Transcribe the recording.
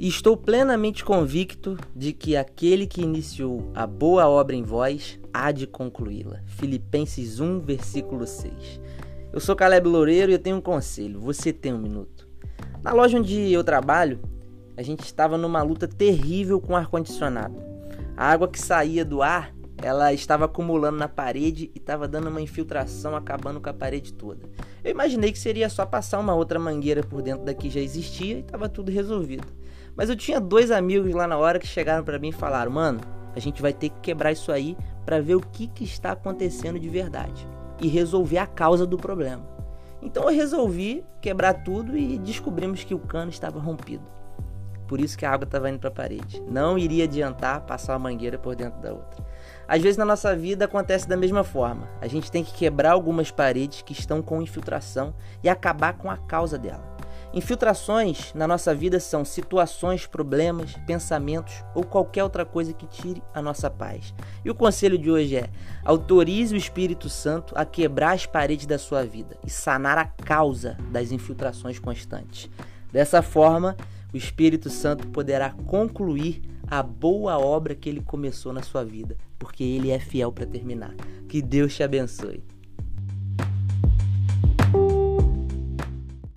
E estou plenamente convicto de que aquele que iniciou a boa obra em vós há de concluí-la. Filipenses 1, versículo 6. Eu sou Caleb Loureiro e eu tenho um conselho. Você tem um minuto. Na loja onde eu trabalho, a gente estava numa luta terrível com o ar-condicionado. A água que saía do ar ela estava acumulando na parede e estava dando uma infiltração, acabando com a parede toda. Eu imaginei que seria só passar uma outra mangueira por dentro da que já existia e estava tudo resolvido. Mas eu tinha dois amigos lá na hora que chegaram para mim e falaram: "Mano, a gente vai ter que quebrar isso aí para ver o que, que está acontecendo de verdade e resolver a causa do problema". Então eu resolvi quebrar tudo e descobrimos que o cano estava rompido. Por isso que a água estava indo para a parede. Não iria adiantar passar uma mangueira por dentro da outra. Às vezes na nossa vida acontece da mesma forma. A gente tem que quebrar algumas paredes que estão com infiltração e acabar com a causa dela. Infiltrações na nossa vida são situações, problemas, pensamentos ou qualquer outra coisa que tire a nossa paz. E o conselho de hoje é: autorize o Espírito Santo a quebrar as paredes da sua vida e sanar a causa das infiltrações constantes. Dessa forma, o Espírito Santo poderá concluir a boa obra que ele começou na sua vida, porque ele é fiel para terminar. Que Deus te abençoe.